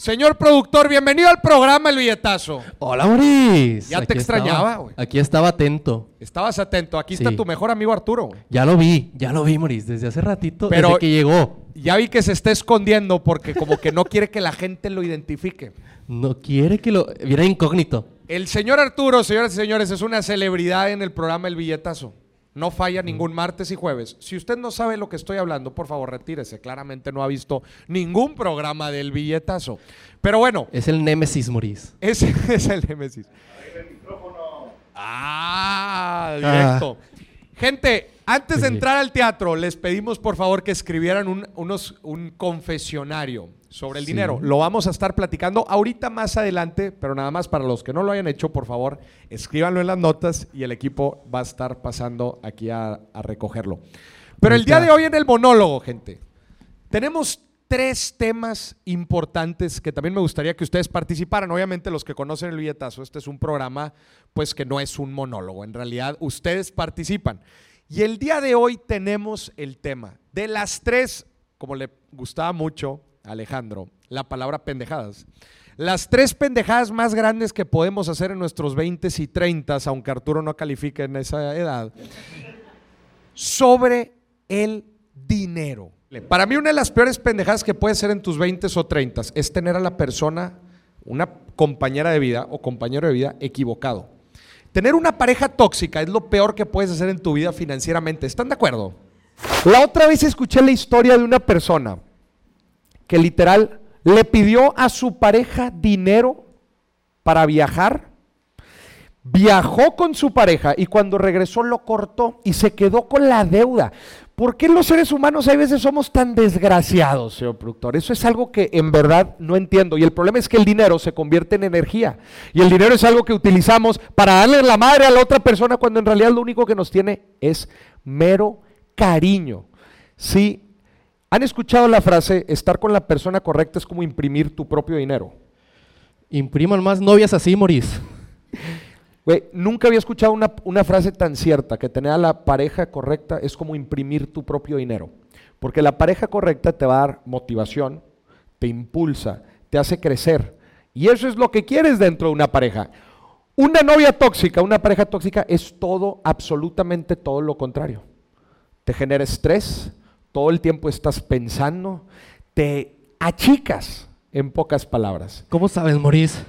Señor productor, bienvenido al programa El Billetazo. Hola, Moris. Ya te extrañaba, güey. Aquí estaba atento. Estabas atento. Aquí está Sí. tu mejor amigo Arturo. güey. Ya lo vi, ya lo vi, Moris, desde hace ratito, Pero- desde que llegó. Ya vi que se está escondiendo porque como que no quiere que la gente lo identifique. No quiere que lo... Viera incógnito. El señor Arturo, señoras y señores, es una celebridad en el programa El Billetazo. No falla ningún martes y jueves. Si usted no sabe lo que estoy hablando, por favor, retírese. Claramente no ha visto ningún programa del Billetazo. Pero bueno, Es el némesis, Moris. ese es el Némesis. Ah, directo. Gente, antes de entrar al teatro, les pedimos por favor que escribieran un, unos, un confesionario sobre el Sí. dinero. Lo vamos a estar platicando ahorita más adelante, pero nada más para los que no lo hayan hecho, por favor, escríbanlo en las notas y el equipo va a estar pasando aquí a, a recogerlo. Pero el día de hoy en el monólogo, gente, tenemos tres temas importantes que también me gustaría que ustedes participaran. Obviamente los que conocen el billetazo, este es un programa pues que no es un monólogo, en realidad ustedes participan. Y el día de hoy tenemos el tema de las tres, como le gustaba mucho Alejandro, la palabra pendejadas. Las tres pendejadas más grandes que podemos hacer en nuestros 20 y 30, aunque Arturo no califique en esa edad, sobre el dinero. Para mí una de las peores pendejadas que puedes hacer en tus 20 o 30 es tener a la persona, una compañera de vida o compañero de vida equivocado. Tener una pareja tóxica es lo peor que puedes hacer en tu vida financieramente. ¿Están de acuerdo? La otra vez escuché la historia de una persona que literal le pidió a su pareja dinero para viajar Viajó con su pareja y cuando regresó lo cortó y se quedó con la deuda. ¿Por qué los seres humanos a veces somos tan desgraciados, señor productor? Eso es algo que en verdad no entiendo. Y el problema es que el dinero se convierte en energía. Y el dinero es algo que utilizamos para darle la madre a la otra persona cuando en realidad lo único que nos tiene es mero cariño. Sí, han escuchado la frase, estar con la persona correcta es como imprimir tu propio dinero. Impriman más novias así, Moris. Güey, nunca había escuchado una, una frase tan cierta, que tener a la pareja correcta es como imprimir tu propio dinero. Porque la pareja correcta te va a dar motivación, te impulsa, te hace crecer. Y eso es lo que quieres dentro de una pareja. Una novia tóxica, una pareja tóxica es todo, absolutamente todo lo contrario. Te genera estrés, todo el tiempo estás pensando, te achicas, en pocas palabras. ¿Cómo sabes, Moris?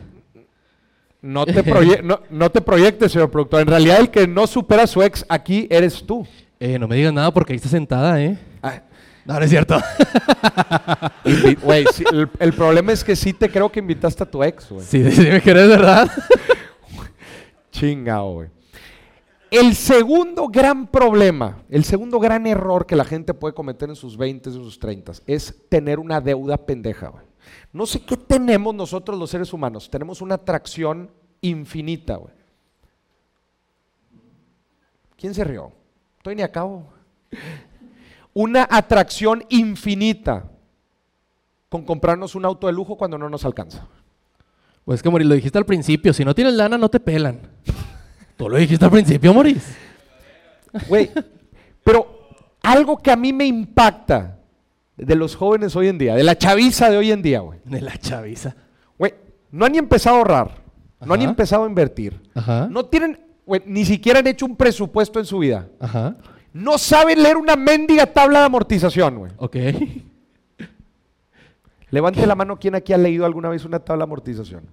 No te, no, no te proyectes, señor productor. En realidad, el que no supera a su ex aquí eres tú. Eh, no me digas nada porque ahí está sentada, ¿eh? Ah, No, no es cierto. invi- Güey, sí, el, el problema es que sí te creo que invitaste a tu ex, güey. sí, sí me querés, ¿verdad? Chingao, güey. El segundo gran problema, el segundo gran error que la gente puede cometer en sus 20 y sus 30 es tener una deuda pendeja. No sé qué tenemos nosotros los seres humanos. Tenemos una atracción infinita. ¿Quién se rió? Estoy ni a cabo. Una atracción infinita con comprarnos un auto de lujo cuando no nos alcanza. Pues que, Moris, lo dijiste al principio. Si no tienes lana, no te pelan. Tú lo dijiste al principio, Moris. Güey, pero algo que a mí me impacta de los jóvenes hoy en día, de la chaviza de hoy en día, güey. De la chaviza. Güey, no han ni empezado a ahorrar, no han ni empezado a invertir. Ajá. No tienen, güey, ni siquiera han hecho un presupuesto en su vida. Ajá. No saben leer una mendiga tabla de amortización, güey. Ok. Levante la mano quien aquí ha leído alguna vez una tabla de amortización.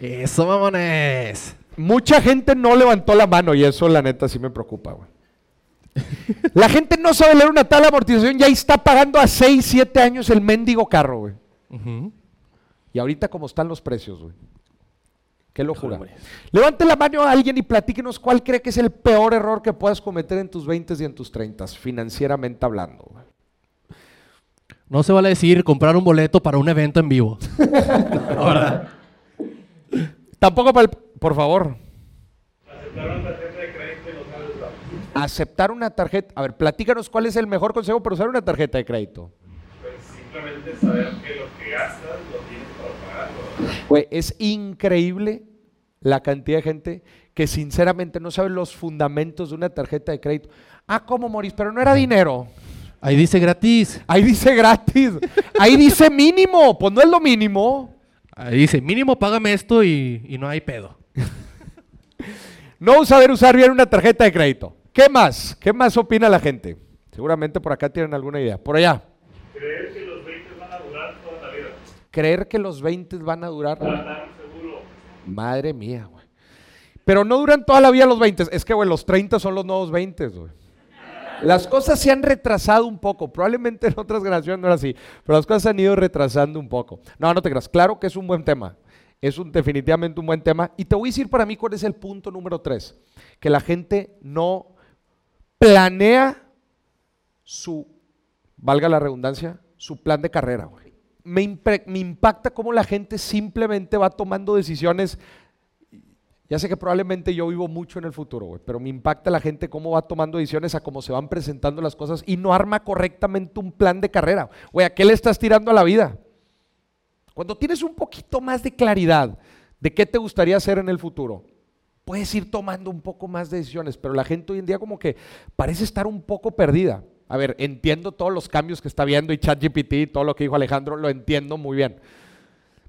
Eso, mamones. Mucha gente no levantó la mano y eso la neta sí me preocupa, güey. La gente no sabe leer una de amortización y ahí está pagando a 6, 7 años el mendigo carro, güey. Y ahorita como están los precios, güey. Qué locura. Híjole, Levante la mano a alguien y platíquenos cuál cree que es el peor error que puedas cometer en tus 20 y en tus 30, financieramente hablando. güey. No se vale decir comprar un boleto para un evento en vivo. Ahora. Tampoco para el... Por favor. Aceptar una tarjeta. A ver, platícanos cuál es el mejor consejo para usar una tarjeta de crédito. Pues simplemente saber que lo que gastas lo tienes para pagarlo. Güey, es increíble la cantidad de gente que sinceramente no sabe los fundamentos de una tarjeta de crédito. Ah, ¿cómo, Moris? Pero no era dinero. Ahí dice gratis. Ahí dice gratis. Ahí dice mínimo. Pues no es lo mínimo. Ahí dice, mínimo págame esto y, y no hay pedo. No saber usar bien una tarjeta de crédito. ¿Qué más? ¿Qué más opina la gente? Seguramente por acá tienen alguna idea. Por allá. Creer que los 20 van a durar toda la vida. Creer que los 20 van a durar. Para seguro. Madre mía, güey. Pero no duran toda la vida los 20. Es que, güey, los 30 son los nuevos 20, güey. Las cosas se han retrasado un poco. Probablemente en otras generaciones no era así. Pero las cosas se han ido retrasando un poco. No, no te creas. Claro que es un buen tema. Es un, definitivamente un buen tema. Y te voy a decir para mí cuál es el punto número 3. Que la gente no planea su, valga la redundancia, su plan de carrera. Me, me impacta cómo la gente simplemente va tomando decisiones. Ya sé que probablemente yo vivo mucho en el futuro, pero me impacta la gente cómo va tomando decisiones a cómo se van presentando las cosas y no arma correctamente un plan de carrera. Güey, ¿a qué le estás tirando a la vida? Cuando tienes un poquito más de claridad de qué te gustaría hacer en el futuro, puedes ir tomando un poco más de decisiones, pero la gente hoy en día como que parece estar un poco perdida. A ver, entiendo todos los cambios que está viendo y ChatGPT todo lo que dijo Alejandro, lo entiendo muy bien.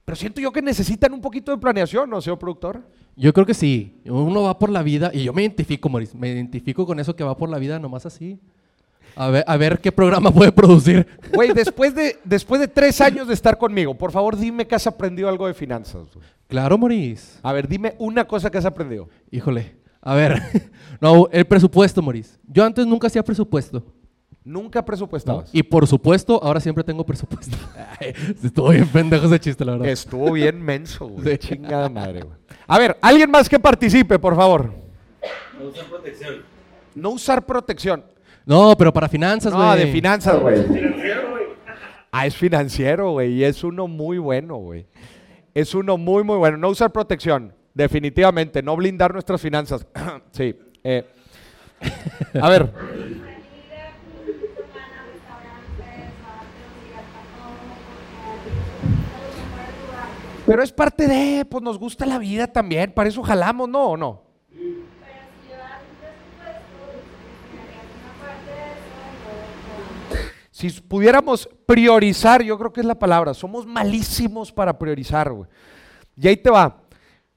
Pero siento yo que necesitan un poquito de planeación, ¿no, señor productor? Yo creo que sí. Uno va por la vida, y yo me identifico, Maurice, me identifico con eso que va por la vida nomás así. A ver, a ver qué programa puede producir. Güey, después de, después de tres años de estar conmigo, por favor dime que has aprendido algo de finanzas. güey. Claro, Maurice. A ver, dime una cosa que has aprendido. Híjole. A ver. no, el presupuesto, Maurice. Yo antes nunca hacía presupuesto. Nunca ¿no? presupuestabas. Y por supuesto, ahora siempre tengo presupuesto. Ay, Estuvo bien pendejo ese chiste, la verdad. Estuvo bien menso, güey. Sí. Chingada madre, güey. A ver, alguien más que participe, por favor. No usan protección. No usar protección. No, pero para finanzas, güey. No, de finanzas, güey. Ah, es financiero, güey. Y es uno muy bueno, güey. Es uno muy, muy bueno. No usar protección. Definitivamente. No blindar nuestras finanzas. sí. eh. A ver. Pero es parte de, pues nos gusta la vida también. Para eso jalamos, ¿no? ¿O no? Si pudiéramos priorizar, yo creo que es la palabra, somos malísimos para priorizar, güey. Y ahí te va.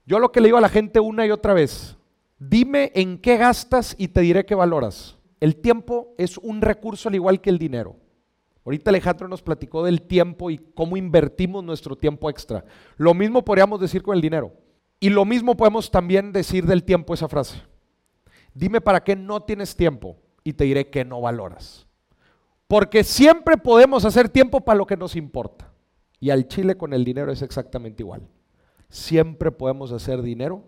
Yo lo que le digo a la gente una y otra vez, dime en qué gastas y te diré qué valoras. El tiempo es un recurso al igual que el dinero. Ahorita Alejandro nos platicó del tiempo y cómo invertimos nuestro tiempo extra. Lo mismo podríamos decir con el dinero. Y lo mismo podemos también decir del tiempo esa frase. Dime para qué no tienes tiempo y te diré que no valoras. Porque siempre podemos hacer tiempo para lo que nos importa. Y al Chile con el dinero es exactamente igual. Siempre podemos hacer dinero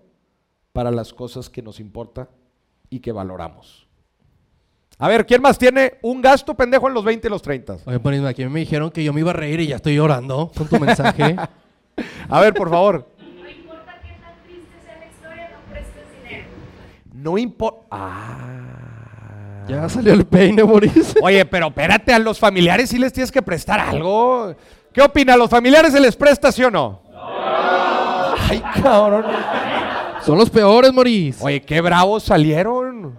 para las cosas que nos importa y que valoramos. A ver, ¿quién más tiene un gasto pendejo en los 20 y los 30? Oye, Maurice, aquí me dijeron que yo me iba a reír y ya estoy llorando con tu mensaje. A ver, por favor. No importa qué tan triste sea la historia, no prestes dinero. No importa. Ah. Ya salió el peine, Maurice. Oye, pero espérate, a los familiares sí les tienes que prestar algo. ¿Qué opina? ¿A los familiares se les presta, sí o no? Ay, cabrón. Son los peores, Maurice. Oye, qué bravos salieron.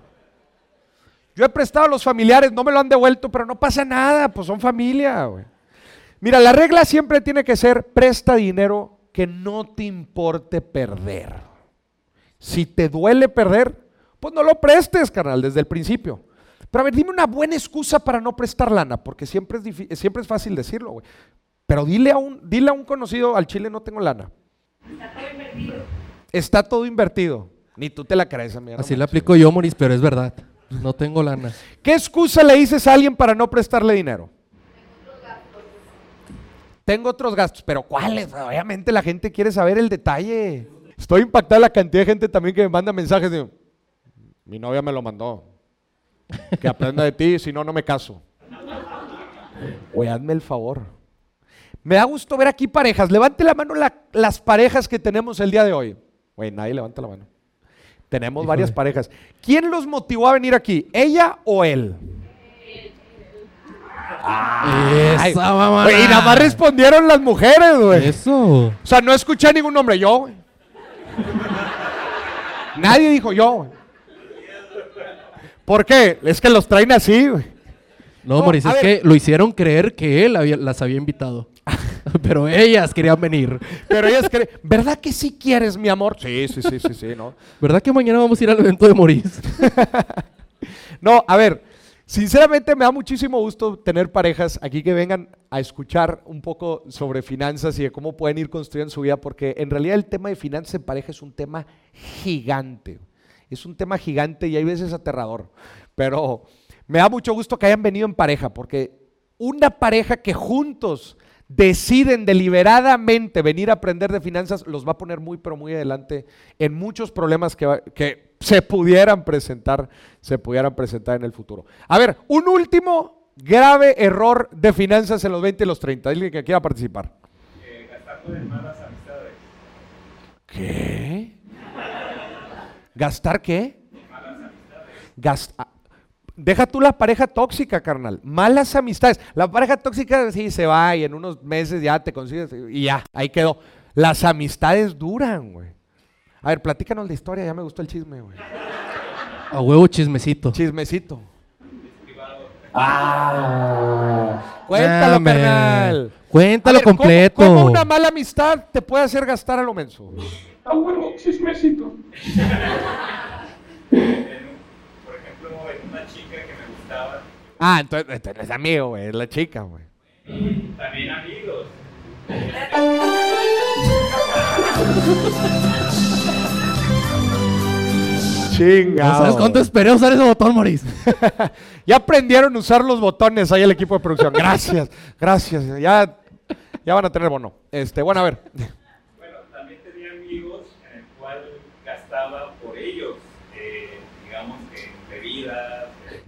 Yo he prestado a los familiares, no me lo han devuelto, pero no pasa nada, pues son familia, güey. Mira, la regla siempre tiene que ser presta dinero que no te importe perder. Si te duele perder, pues no lo prestes, carnal, desde el principio. Pero a ver, dime una buena excusa para no prestar lana, porque siempre es, siempre es fácil decirlo, güey. Pero dile a, un, dile a un conocido, al chile no tengo lana. Está todo invertido. Está todo invertido. Ni tú te la crees, amigo. Así la aplico yo, Maurice, pero es verdad. No tengo lana. ¿Qué excusa le dices a alguien para no prestarle dinero? Tengo otros gastos, pero ¿cuáles? Obviamente la gente quiere saber el detalle. Estoy impactada la cantidad de gente también que me manda mensajes de mi novia me lo mandó. Que aprenda de ti, si no, no me caso. Güey, hazme el favor. Me da gusto ver aquí parejas. Levante la mano la- las parejas que tenemos el día de hoy. Güey, nadie levanta la mano. Tenemos Híjole. varias parejas. ¿Quién los motivó a venir aquí? ¿Ella o él? Ay, Esa mamá. y nada más respondieron las mujeres, güey. Eso. O sea, no escuché a ningún hombre. Yo, güey. Nadie dijo yo, güey. ¿Por qué? Es que los traen así, güey. No, No, Moris, a es ver. que lo hicieron creer que él había- las había invitado. Pero ellas querían venir. Pero ellas creen, ¿verdad que sí quieres, mi amor? Sí, sí, sí, sí, sí, ¿no? ¿Verdad que mañana vamos a ir al evento de Moris? No, a ver, sinceramente me da muchísimo gusto tener parejas aquí que vengan a escuchar un poco sobre finanzas y de cómo pueden ir construyendo su vida, porque en realidad el tema de finanzas en pareja es un tema gigante. Es un tema gigante y hay veces aterrador. Pero me da mucho gusto que hayan venido en pareja, porque una pareja que juntos deciden deliberadamente venir a aprender de finanzas, los va a poner muy, pero muy adelante en muchos problemas que, va- que se pudieran presentar, se pudieran presentar en el futuro. A ver, un último grave error de finanzas en los 20 y los 30. Alguien que quiera participar. Eh, gastando en malas amistades. ¿Qué? ¿Gastar qué? Gas- ah, Deja tú la pareja tóxica, carnal. Malas amistades. La pareja tóxica sí se va y en unos meses ya te consigues y ya, ahí quedó. Las amistades duran, güey. A ver, platícanos la historia, ya me gustó el chisme, güey. A huevo chismecito. Chismecito. Ah. Cuéntalo, carnal. Cuéntalo A ver, ¿cómo- completo. ¿cómo, una mala amistad te puede hacer gastar a lo menso? Ah, bueno, chismecito. Por ejemplo, en una chica que me gustaba, Ah, entonces, entonces es amigo, güey, es la chica, güey. también amigos. Chingado. ¿No sabes cuánto esperé usar ese botón, Moris? Ya aprendieron a usar los botones ahí el equipo de producción. Gracias, gracias. Ya, ya van a tener bono. Este, bueno, a ver. Bueno, también tenía amigos en el cual gastaba por ellos, eh, digamos que en bebidas. eh,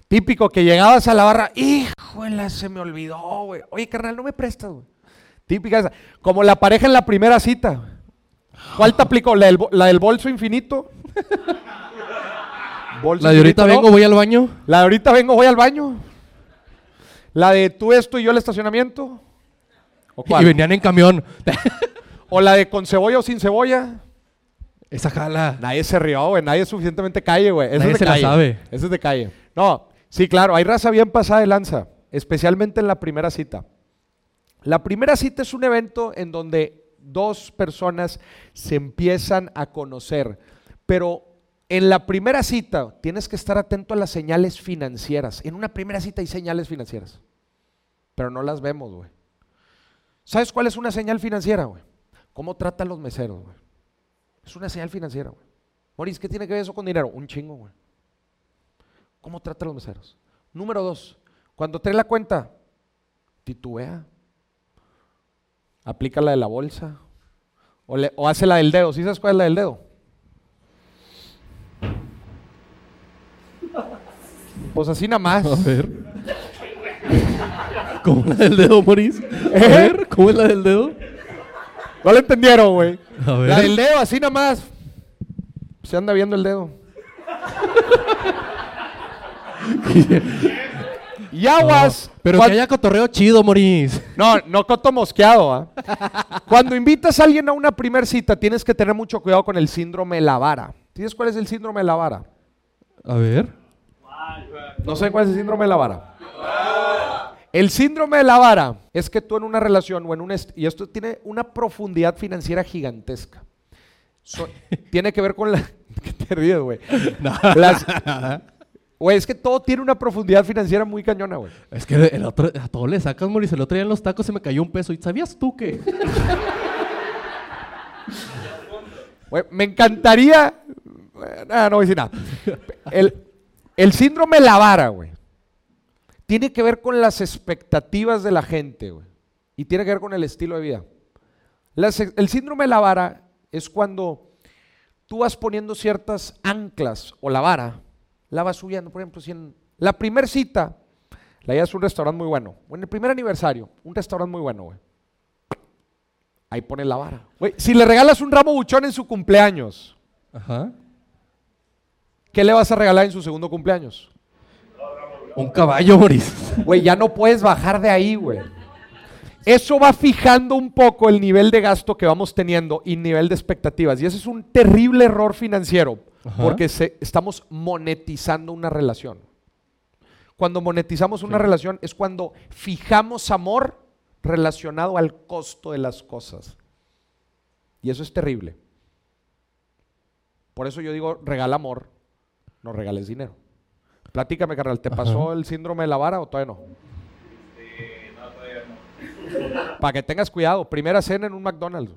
Típico que llegabas a la barra, híjole, se me olvidó, güey. Oye, carnal, no me prestas, güey. Típica esa. Como la pareja en la primera cita. ¿Cuál te aplicó? ¿La del, bo- la del bolso infinito? Bolso La de ahorita infinito, vengo, ¿no? voy al baño. La de ahorita vengo, voy al baño. La de tú esto y yo el estacionamiento. ¿O cuál? Y venían en camión. O la de con cebolla o sin cebolla. Esa jala. Nadie se rió, güey. Nadie es suficientemente calle, güey. Eso Nadie es de se la calle. sabe. Eso es de calle. No, sí, claro. Hay raza bien pasada de lanza. Especialmente en la primera cita. La primera cita es un evento en donde dos personas se empiezan a conocer. Pero en la primera cita tienes que estar atento a las señales financieras. En una primera cita hay señales financieras. Pero no las vemos, güey. ¿Sabes cuál es una señal financiera, güey? ¿Cómo trata a los meseros, güey? Es una señal financiera, güey. Moris, ¿qué tiene que ver eso con dinero? Un chingo, güey. ¿Cómo trata a los meseros? Número dos, cuando trae la cuenta, titubea. Aplica la de la bolsa. O, le- o hace la del dedo. ¿Sí sabes cuál es la del dedo? Pues así nada más. A ver. ¿Cómo la del dedo, Moris? A ¿Eh? ver, ¿cómo es la del dedo? No lo entendieron, güey. La del dedo, así nada más. Se anda viendo el dedo. y aguas. Pero cuan- que haya cotorreo chido, Moris. No, no coto mosqueado. ¿ah? Cuando invitas a alguien a una primer cita, tienes que tener mucho cuidado con el síndrome de la vara. ¿Tienes cuál es el síndrome de la vara? A ver. No sé cuál es el síndrome de la vara. El síndrome de la vara es que tú en una relación o en un... Y esto tiene una profundidad financiera gigantesca. So- tiene que ver con la... ¿Qué te ríes, güey? Las- Güey, es que todo tiene una profundidad financiera muy cañona, güey. Es que el otro, a todo le sacas, Moris. El otro día en los tacos se me cayó un peso. ¿Y sabías tú que? Güey, me encantaría. eh, Nada, no voy a decir nada. El, el síndrome de la vara, güey. Tiene que ver con las expectativas de la gente, güey. Y tiene que ver con el estilo de vida. Las- el síndrome de la vara es cuando tú vas poniendo ciertas anclas o la vara, la vas subiendo. Por ejemplo, si en la primer cita, la llevas a un restaurante muy bueno. O en el primer aniversario, un restaurante muy bueno, güey. Ahí pone la vara. Güey, si le regalas un ramo buchón en su cumpleaños, Ajá. ¿qué le vas a regalar en su segundo cumpleaños? Un caballo, Moris. Güey, ya no puedes bajar de ahí, güey. Eso va fijando un poco el nivel de gasto que vamos teniendo y nivel de expectativas. Y ese es un terrible error financiero, Ajá. porque se- estamos monetizando una relación. cuando monetizamos una relación es cuando fijamos amor relacionado al costo de las cosas. Y eso es terrible. Por eso yo digo, regala amor, no regales dinero. Platícame, carnal, ¿te pasó el síndrome de la vara o todavía no? Este, no, todavía no. Para que tengas cuidado, primera cena en un McDonald's.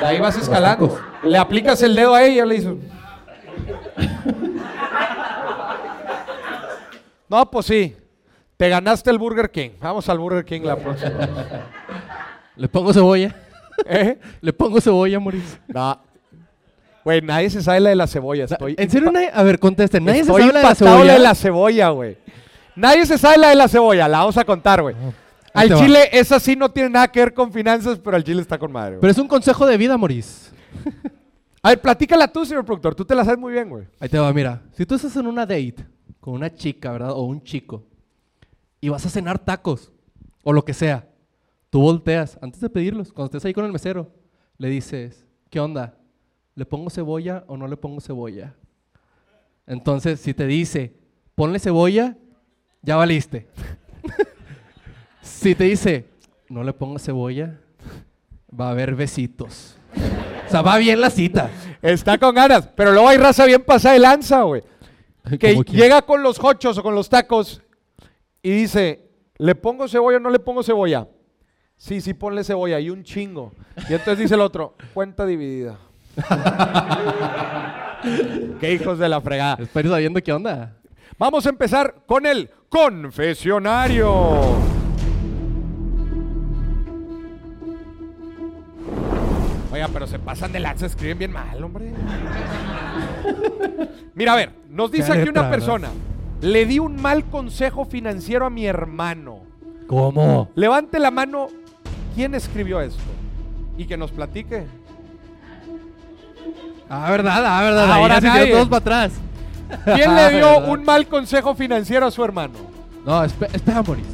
De ahí vas escalando. Le aplicas el dedo a ella y le dices. No, pues sí. Te ganaste el Burger King. Vamos al Burger King la próxima. ¿Le pongo cebolla? ¿Eh? ¿Le pongo cebolla, Moris? No. Güey, nadie se sabe la de la cebolla. Estoy ¿En serio? nadie- a ver, contesten. ¿Nadie se sabe la de la cebolla? de la cebolla, güey. Nadie se sabe la de la cebolla. La vamos a contar, güey. Ahí Al te va. chile, esa sí no tiene nada que ver con finanzas, pero al chile está con madre, güey. Pero es un consejo de vida, Moris. A ver, platícala tú, señor productor. Tú te la sabes muy bien, güey. Ahí te va, mira. Si tú estás en una date con una chica, ¿verdad? O un chico, y vas a cenar tacos, o lo que sea, tú volteas, antes de pedirlos, cuando estés ahí con el mesero, le dices, ¿qué onda? ¿Le pongo cebolla o no le pongo cebolla? Entonces, si te dice, ponle cebolla, ya valiste. si te dice, no le pongo cebolla, va a haber besitos. O sea, va bien la cita. Está con ganas. Pero luego hay raza bien pasada de lanza, güey. Que llega con los hochos o con los tacos y dice, ¿le pongo cebolla o no le pongo cebolla? Sí, sí, ponle cebolla y un chingo. Y entonces dice el otro, cuenta dividida. Qué hijos de la fregada. Espero sabiendo qué onda. Vamos a empezar con el confesionario. Oiga, pero se pasan de lanza, escriben bien mal, hombre. Mira, a ver, nos dice aquí una persona. Le di un mal consejo financiero a mi hermano. ¿Cómo? Levante la mano, ¿quién escribió esto? Y que nos platique. Ah, verdad, ah, verdad. Ahora se nadie. todos para atrás. ¿Quién le dio un mal consejo financiero a su hermano? No, espe- espera, Moris.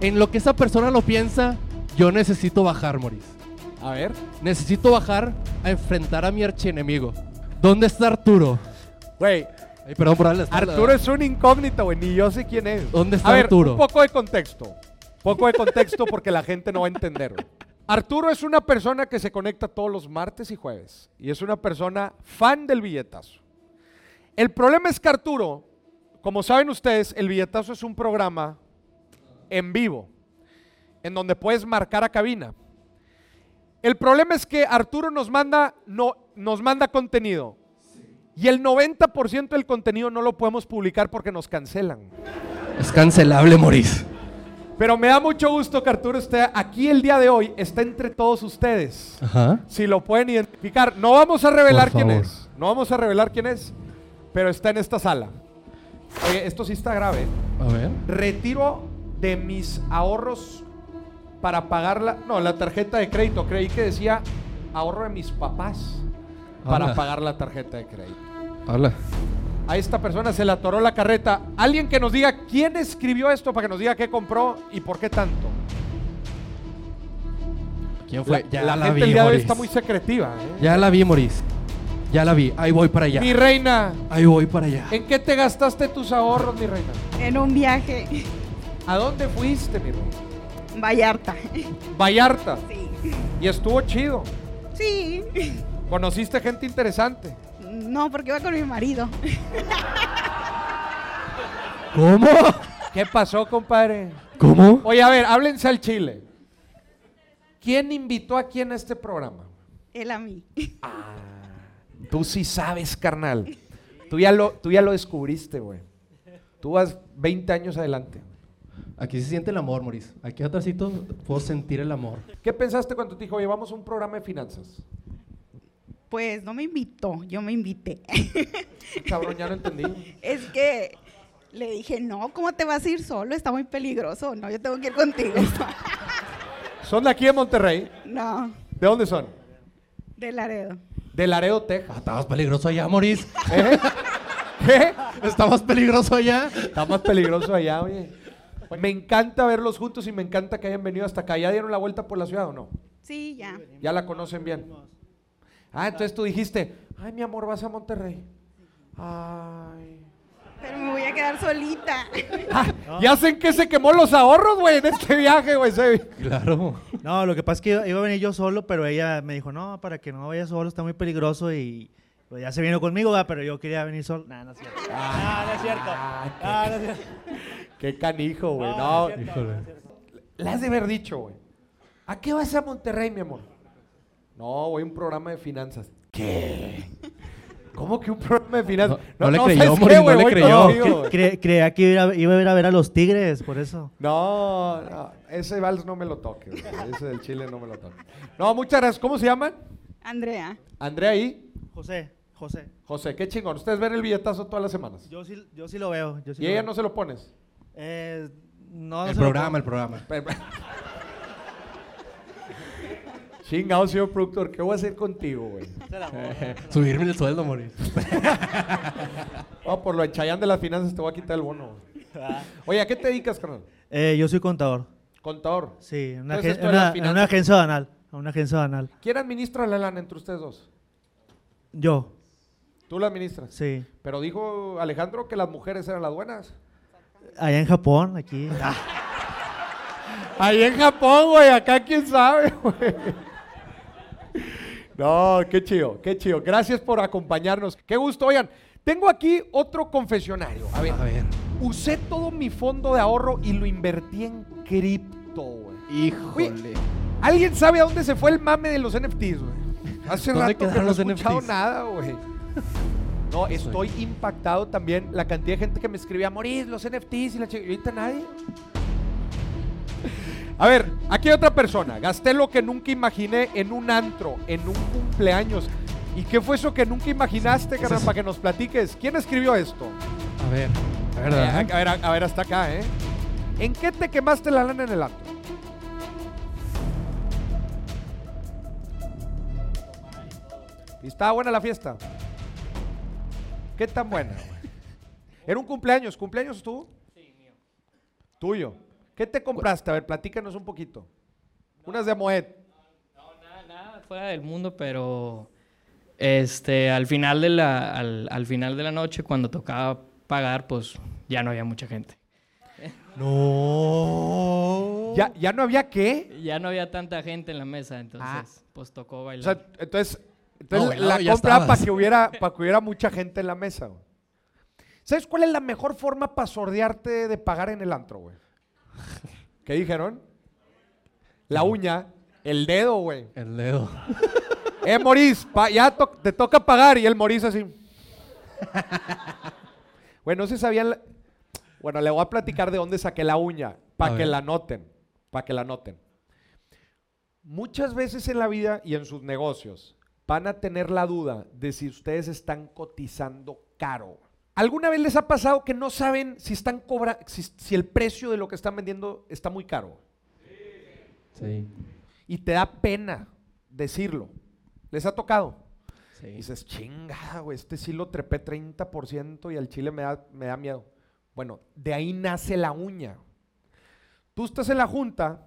En lo que esa persona lo piensa, yo necesito bajar, Moris. A ver. Necesito bajar a enfrentar a mi archienemigo. ¿Dónde está Arturo? Güey, Ay, perdón por darle Arturo es un incógnito, güey, ni yo sé quién es. ¿Dónde está a ver, Arturo? Un poco de contexto. Poco de contexto porque la gente no va a entender. Arturo es una persona que se conecta todos los martes y jueves. Y es una persona fan del billetazo. El problema es que Arturo, como saben ustedes, el billetazo es un programa en vivo, en donde puedes marcar a cabina. El problema es que Arturo nos manda, no, nos manda contenido. Y el 90% del contenido no lo podemos publicar porque nos cancelan. Es cancelable, Moris. Pero me da mucho gusto que Arturo esté aquí el día de hoy, está entre todos ustedes. Ajá. Si lo pueden identificar. No vamos a revelar quién es. No vamos a revelar quién es. Pero está en esta sala. Oye, esto sí está grave. A ver. Retiro de mis ahorros para pagar la, no, la tarjeta de crédito. Creí que decía ahorro de mis papás para pagar la tarjeta de crédito. Habla. A esta persona se le atoró la carreta. Alguien que nos diga quién escribió esto para que nos diga qué compró y por qué tanto. ¿Quién La, fue? ya la la, gente vi, el día de hoy está muy secretiva. ¿eh? Ya la vi, Moris. Ya la vi. Ahí voy para allá. Mi reina, Ahí voy para allá. ¿en qué te gastaste tus ahorros, mi reina? En un viaje. ¿A dónde fuiste, mi reina? Vallarta. Vallarta. Sí. Y estuvo chido. Sí. Conociste gente interesante. No, porque iba con mi marido. ¿Cómo? ¿Qué pasó, compadre? ¿Cómo? Oye, a ver, háblense al chile. ¿Quién invitó a quién a este programa? Él a mí. Tú sí sabes, carnal. Tú ya lo, tú ya lo descubriste, güey. Tú vas 20 años adelante. Aquí se siente el amor, Moris. Aquí atrásito puedo sentir el amor. ¿Qué pensaste cuando te dijo, oye, vamos a un programa de finanzas? Pues no me invitó, yo me invité. Cabrón, ya no entendí. es que le dije, no, ¿cómo te vas a ir solo? Está muy peligroso. No, yo tengo que ir contigo. ¿Son de aquí de Monterrey? no, ¿De dónde son? de Laredo. De Laredo, Texas. Ah, está más peligroso allá, Moris. ¿Eh? ¿Qué? Está más peligroso allá. Está más peligroso allá, oye. Me encanta verlos juntos y me encanta que hayan venido hasta acá. ¿Ya dieron la vuelta por la ciudad o no? Sí, ya. Ya la conocen bien. Ah, entonces tú dijiste, ay, mi amor, vas a Monterrey. Ay. Pero me voy a quedar solita. Ya sé en qué se quemó los ahorros, güey, en este viaje, güey. Claro. No, lo que pasa es que iba, a venir yo solo, pero ella me dijo, no, para que no vaya solo, está muy peligroso y pues, ya se vino conmigo, ¿verdad? pero yo quería venir solo. Nah, no es cierto. Ah, no es cierto. Ah, no es cierto. Qué canijo, güey. No, No, no es cierto, no es cierto. le has de haber dicho, güey. ¿A qué vas a Monterrey, mi amor? No, voy a un programa de finanzas. ¿Qué? ¿Cómo que un programa de finanzas? No- no le creyó, ¿sabes qué, no le creyó. Cre- creía que iba a, iba a ir a ver a los tigres, por eso. No, no, ese vals no me lo toque, güey. Ese del chile no me lo toque. No, muchas gracias. ¿Cómo se llaman? Andrea. Andrea y José, José. José. Qué chingón. Ustedes ven el billetazo todas las semanas. Yo sí, yo sí lo veo. Yo sí y lo ella veo. no se lo pones. Eh, no, no El se lo programa, el programa. Chingado, señor productor. ¿Qué voy a hacer contigo, güey? Subirme el sueldo, Moris. Oh, por lo de Chayán de las finanzas te voy a quitar el bono. güey. Oye, ¿a qué te dedicas, carnal? Eh, yo soy contador. Contador. Sí, en una, Entonces, agen- en agencia banal. En una agencia banal. ¿Quién administra la lana entre ustedes dos? Yo, Tú la administras. sí. Pero dijo Alejandro que las mujeres eran las buenas. Allá en Japón, aquí. Ahí en Japón, güey. Acá quién sabe, güey. No, qué chido, qué chido. Gracias por acompañarnos. Qué gusto. Oigan, tengo aquí otro confesionario. A ver, A ver. usé todo mi fondo de ahorro y lo invertí en cripto, güey. Híjole. ¿Alguien sabe a dónde se fue el mame de los NFTs, güey? Hace ¿Dónde rato que no he escuchado NFTs? nada, güey. No, estoy impactado también la cantidad de gente que me escribía, Moris, los NFTs y la chica. ¿Y ahorita nadie? A ver, aquí hay otra persona. Gasté lo que nunca imaginé en un antro, en un cumpleaños. ¿Y qué fue eso que nunca imaginaste, carnal, para que nos platiques? ¿Quién escribió esto? A ver. A ver, Eh, a, ajá. a ver, a, a ver, hasta acá, ¿eh? ¿En qué te quemaste la lana en el antro? ¿Y estaba buena la fiesta? ¿Qué tan buena? ¿Era un cumpleaños? ¿Cumpleaños tú? Sí, mío. ¿Tuyo? ¿Qué te compraste? A ver, platícanos un poquito. Unas de Moet. No, nada, nada fuera del mundo, pero este, al final de la, al, al final de la noche, cuando tocaba pagar, pues ya no había mucha gente. No. ¿Ya, ¿Ya no había qué? Ya no había tanta gente en la mesa, entonces Ah. pues tocó O bailar. sea, entonces, entonces No, güey, no, la compra para que hubiera para que hubiera mucha gente en la mesa. güey. ¿Sabes cuál es la mejor forma para sordearte de pagar en el antro, güey? ¿Qué dijeron? La uña, el dedo, güey. El dedo. Eh, Moris, ya to- te toca pagar y el Moris así. Bueno, no se sabían. la- Bueno, le voy a platicar de dónde saqué la uña, para que la noten, para que la noten. Muchas veces en la vida y en sus negocios van a tener la duda de si ustedes están cotizando caro. ¿Alguna vez les ha pasado que no saben si están cobra si, si el precio de lo que están vendiendo está muy caro? Sí. Y te da pena decirlo. ¿Les ha tocado? Y Sí. dices, chingada, güey, este sí lo trepé 30% y al chile me da, me da miedo. Bueno, de ahí nace la uña. Tú estás en la junta.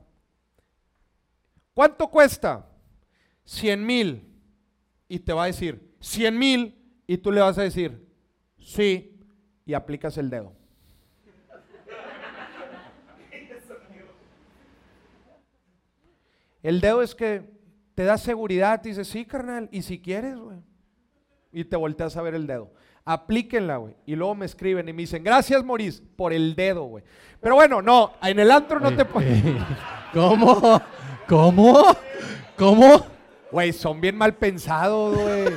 ¿Cuánto cuesta? 100 mil. Y te va a decir, 100 mil. Y tú le vas a decir, sí. Y aplicas el dedo. El dedo es que te da seguridad, te dice, sí, carnal, y si quieres, güey. Y te volteas a ver el dedo. Aplíquenla, güey. Y luego me escriben y me dicen, gracias, Moris, por el dedo, güey. Pero bueno, no, en el antro no te puedes. ¿Cómo? ¿Cómo? ¿Cómo? Güey, son bien mal pensados, güey.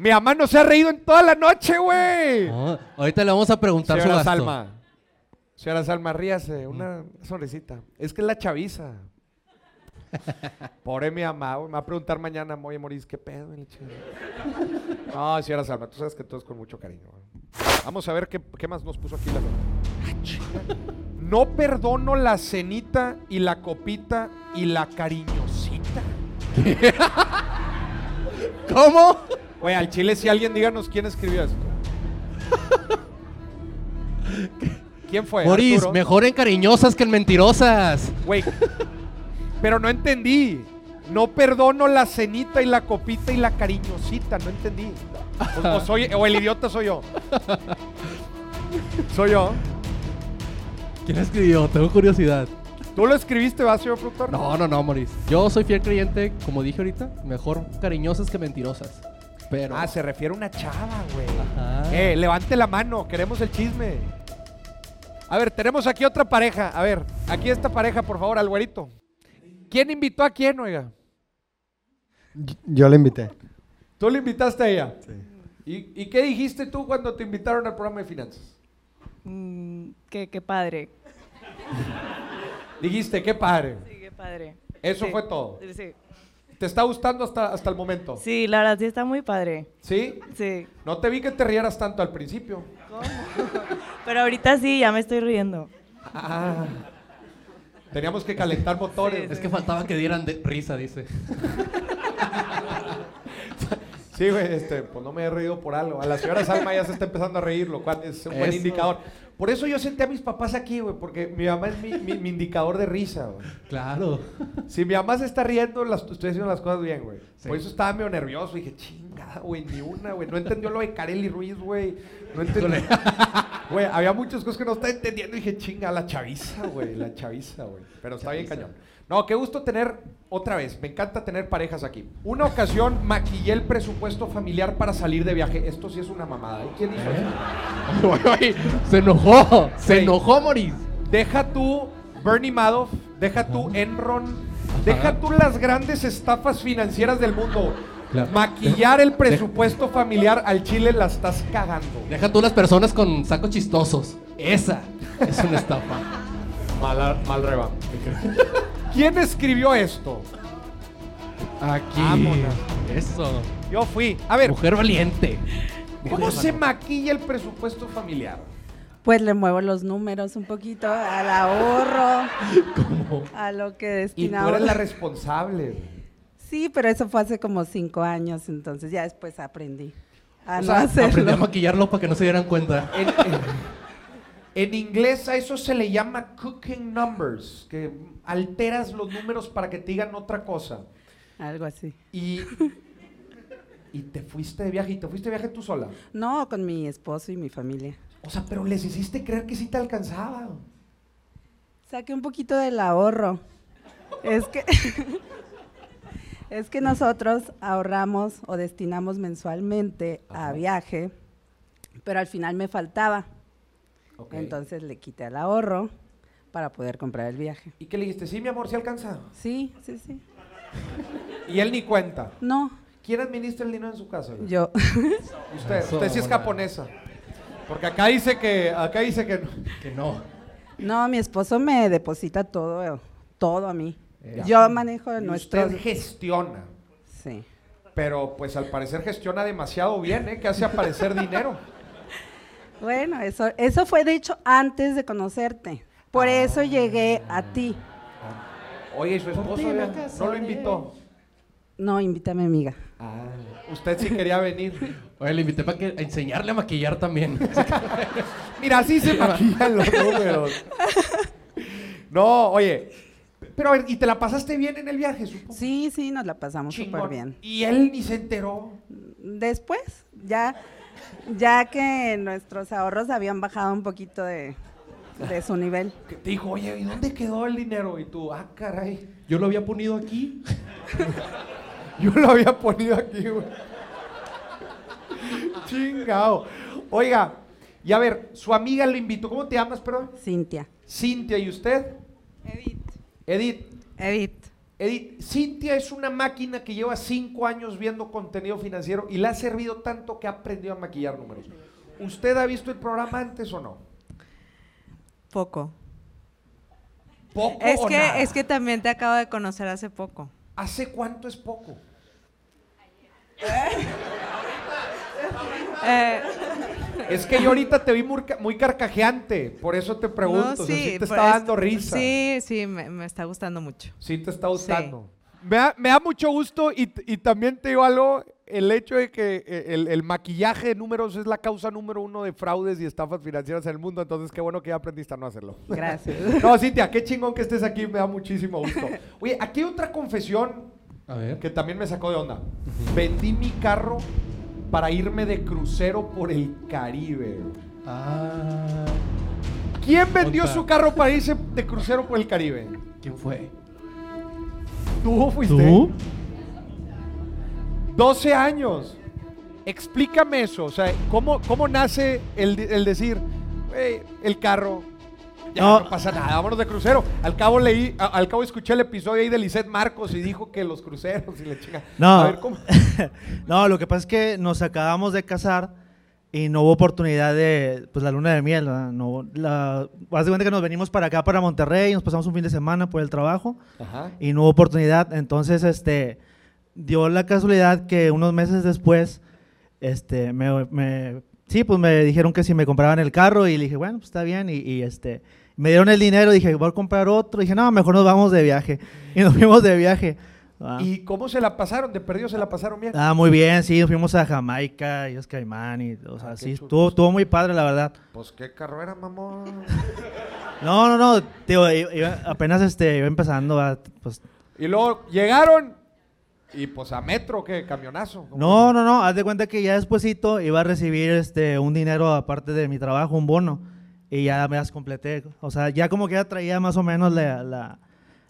Mi mamá no se ha reído en toda la noche, güey. No, ahorita le vamos a preguntar su Señora gasto. Salma. Señora Salma, ríase, una sonrisita. Es que es la chaviza. Pobre mi mamá, güey. Me va a preguntar mañana, oye, Moris, ¿qué pedo? No, señora Salma, tú sabes que todo es con mucho cariño. güey. Vamos a ver qué, qué más nos puso aquí la Ah, chinga. No perdono la cenita y la copita y la cariñosita. ¿Cómo? Güey, al chile, si alguien díganos quién escribió esto. ¿Quién fue? Moris, Arturo? mejor en cariñosas que en mentirosas. Güey, pero no entendí. No perdono la cenita y la copita y la cariñosita, no entendí. O, o soy, o el idiota soy yo. Soy yo. ¿Quién escribió? Tengo curiosidad. ¿Tú lo escribiste, va, señor productor? No, no, no, Maurice. Yo soy fiel creyente, como dije ahorita, mejor cariñosas que mentirosas. Pero. Ah, se refiere a una chava, güey. Ajá. Eh, levante la mano, queremos el chisme. A ver, tenemos aquí otra pareja. A ver, aquí esta pareja, por favor, al güerito. ¿Quién invitó a quién, oiga? Yo le invité. Tú le invitaste a ella. ¿Y, y qué dijiste tú cuando te invitaron al programa de finanzas? Mm, qué, qué padre. Dijiste, qué padre. Sí, qué padre. Eso Sí. fue todo. Sí. ¿Te está gustando hasta, hasta el momento? Sí, la verdad sí está muy padre. ¿Sí? Sí. No te vi que te rieras tanto al principio. Pero ahorita sí, ya me estoy riendo. Ah. Teníamos que calentar motores. Es que faltaba que dieran de risa, dice. Sí, güey, este, pues no me he reído por algo. A la señora Salma ya se está empezando a reír, lo cual es un buen Eso. indicador. Por eso yo senté a mis papás aquí, güey, porque mi mamá es mi, mi- mi indicador de risa, güey. Claro. Si mi mamá se está riendo, las, estoy haciendo las cosas bien, güey. Sí. Por eso estaba medio nervioso. Dije, chingada, güey, ni una, güey. No entendió lo de Kareli Ruiz, güey. No entendió. Güey, había muchas cosas que no estaba entendiendo. Dije, chinga, la chaviza, güey, la chaviza, güey. Pero está bien cañón. No, qué gusto tener, otra vez, me encanta tener parejas aquí. Una ocasión maquillé el presupuesto familiar para salir de viaje. Esto sí es una mamada. ¿eh? ¿Quién hizo eso? se enojó. Se Güey. enojó, Maurice. Deja tú Bernie Madoff, deja tú Enron, deja tú las grandes estafas financieras del mundo. Claro. Maquillar el presupuesto familiar al Chile la estás cagando. Deja tú las personas con sacos chistosos. Esa es una estafa. Mal, mal reba. ¿Quién escribió esto? Aquí. Vámonos. Eso. Yo fui. A ver, Mujer valiente. ¿cómo se maquilla el presupuesto familiar? Pues le muevo los números un poquito al ahorro, ¿Cómo? a lo que Y tú destinamos. eres la responsable. Sí, pero eso fue hace como cinco años, entonces ya después aprendí a O no sea, Aprendí a hacerlo. maquillarlo para que no se dieran cuenta. En, en- en inglés a eso se le llama cooking numbers, que alteras los números para que te digan otra cosa. Algo así. Y, y te fuiste de viaje, y te fuiste de viaje tú sola. No, con mi esposo y mi familia. O sea, pero les hiciste creer que sí te alcanzaba. Saqué un poquito del ahorro. Es que es que nosotros ahorramos o destinamos mensualmente a viaje, pero al final me faltaba. Entonces le quité el ahorro para poder comprar el viaje. ¿Y qué le dijiste? Sí, mi amor, sí alcanza. Sí, sí, sí. Y él ni cuenta. No, ¿Quién administra el dinero en su casa? güey? yo. Usted, Eso, usted sí es japonesa. Porque acá dice que, acá dice que no. Que no. No, mi esposo me deposita todo, todo a mí. Ya. Yo manejo Y nuestro. Usted gestiona. Sí. Pero pues al parecer gestiona demasiado bien, ¿eh? Que hace aparecer dinero. Bueno, eso, eso fue de hecho antes de conocerte. Por Ah. eso llegué a ti. Oye, ¿y su esposo no lo invitó? No, invítame, amiga. Ah, usted sí quería venir. Oye, le invité para que a enseñarle a maquillar también. Mira, así se maquillan los números. No, oye. Pero a ver, ¿y te la pasaste bien en el viaje, supongo? Sí, sí, nos la pasamos súper bien. Y él ni se enteró. Después, ya, ya que nuestros ahorros habían bajado un poquito de, de su nivel. Que te dijo, oye, ¿y dónde quedó el dinero? Y tú, ah, caray. Yo lo había ponido aquí. Yo lo había ponido aquí, güey. Chingao. Oiga, y a ver, su amiga le invitó. ¿Cómo te llamas, perdón? Cintia. Cintia, ¿y usted? Edith. Edith. Edith. Edith, Cintia es una máquina que lleva cinco años viendo contenido financiero y le ha servido tanto que ha aprendido a maquillar números. ¿Usted ha visto el programa antes o no? Poco. ¿Poco Es o que, nada? es que también te acabo de conocer hace poco. ¿Hace cuánto es poco? Eh, Es que yo ahorita te vi muy, ca- muy carcajeante, por eso te pregunto. no, o sea, sí te está es- dando risa. Sí, sí, me, me está gustando mucho. Sí te está gustando. Me, da, me da mucho gusto y, y también te digo algo, el hecho de que eh, el, el maquillaje de números es la causa número uno de fraudes y estafas financieras en el mundo, entonces qué bueno que ya aprendiste a no hacerlo. Gracias. No, Cintia, qué chingón que estés aquí, me da muchísimo gusto. Oye, aquí hay otra confesión A ver. que también me sacó de onda. Vendí mi carro para irme de crucero por el Caribe. Ah, ¿Quién vendió su carro para irse de crucero por el Caribe? ¿Quién fue? ¿Tú fuiste? ¿Tú? 12 años. Explícame eso. O sea, ¿cómo, cómo nace el, el decir, "Güey, el carro? Ya no. No. pasa nada, vámonos de crucero. Al cabo leí, a- al cabo escuché el episodio ahí de Lisette Marcos y dijo que los cruceros y le chinga. No. A ver, ¿cómo? no, lo que pasa es que nos acabamos de casar y no hubo oportunidad de, pues, la luna de miel. ¿verdad? No, la, haz de cuenta que nos venimos para acá, para Monterrey, nos pasamos un fin de semana por el trabajo Ajá. y no hubo oportunidad. Entonces, este, dio la casualidad que unos meses después, este, me, me- sí, pues me dijeron que si me compraban el carro y le dije, bueno, pues está bien. Y, y, este, me dieron el dinero, dije, voy a comprar otro. dije, no, mejor nos vamos de viaje. Y nos fuimos de viaje. Ah. ¿Y cómo se la pasaron? ¿De perdido se la pasaron bien? Ah, muy bien, sí, fuimos a Jamaica, Islas Caimán y, o sea, Ah, sí, estuvo, estuvo muy padre, la verdad. Pues qué carro era, mamón. No, no, no, tío, iba- apenas este, iba empezando, a, pues, Y luego llegaron y pues a metro, ¿qué? Camionazo. no, no, no, haz de cuenta que ya despuesito iba a recibir este, un dinero aparte de mi trabajo, un bono, y ya me las completé, o sea, ya como que ya traía más o menos la, la,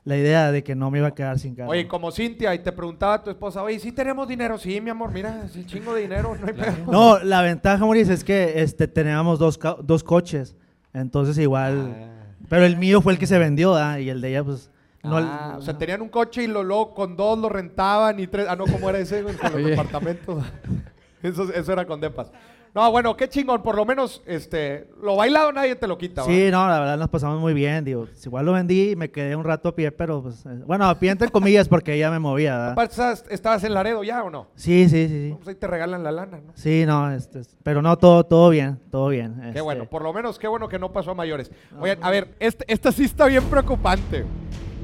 la idea de que no me iba a quedar sin carro. Oye, como Cintia, y te preguntaba a tu esposa, oye, ¿sí tenemos dinero? Sí, mi amor, mira, sí, chingo de dinero, no hay pedo. No, la ventaja, Maurice, es que este, teníamos dos, dos coches, entonces igual, pero el mío fue el que se vendió, ¿ah? y el de ella, pues, no, Ah, o sea, tenían un coche y lo, luego con dos lo rentaban y tres. Ah, no, ¿cómo era ese? güey? Con los departamentos. Eso, eso era con depas. No, bueno, qué chingón. Por lo menos, este, lo bailado nadie te lo quita. Sí, no, la verdad nos pasamos muy bien, digo, igual lo vendí y me quedé un rato a pie, pero pues, eh, bueno, a pie entre comillas porque ella me movía, ¿verdad? Aparte, ¿estabas, en Laredo ya o no? Sí, sí, sí, sí. Pues ahí te regalan la lana, ¿no? Sí, no, este, es- pero no, todo, todo bien, todo bien. Qué este. bueno, por lo menos qué bueno que no pasó a mayores. Oigan, a ver, este- esta sí está bien preocupante.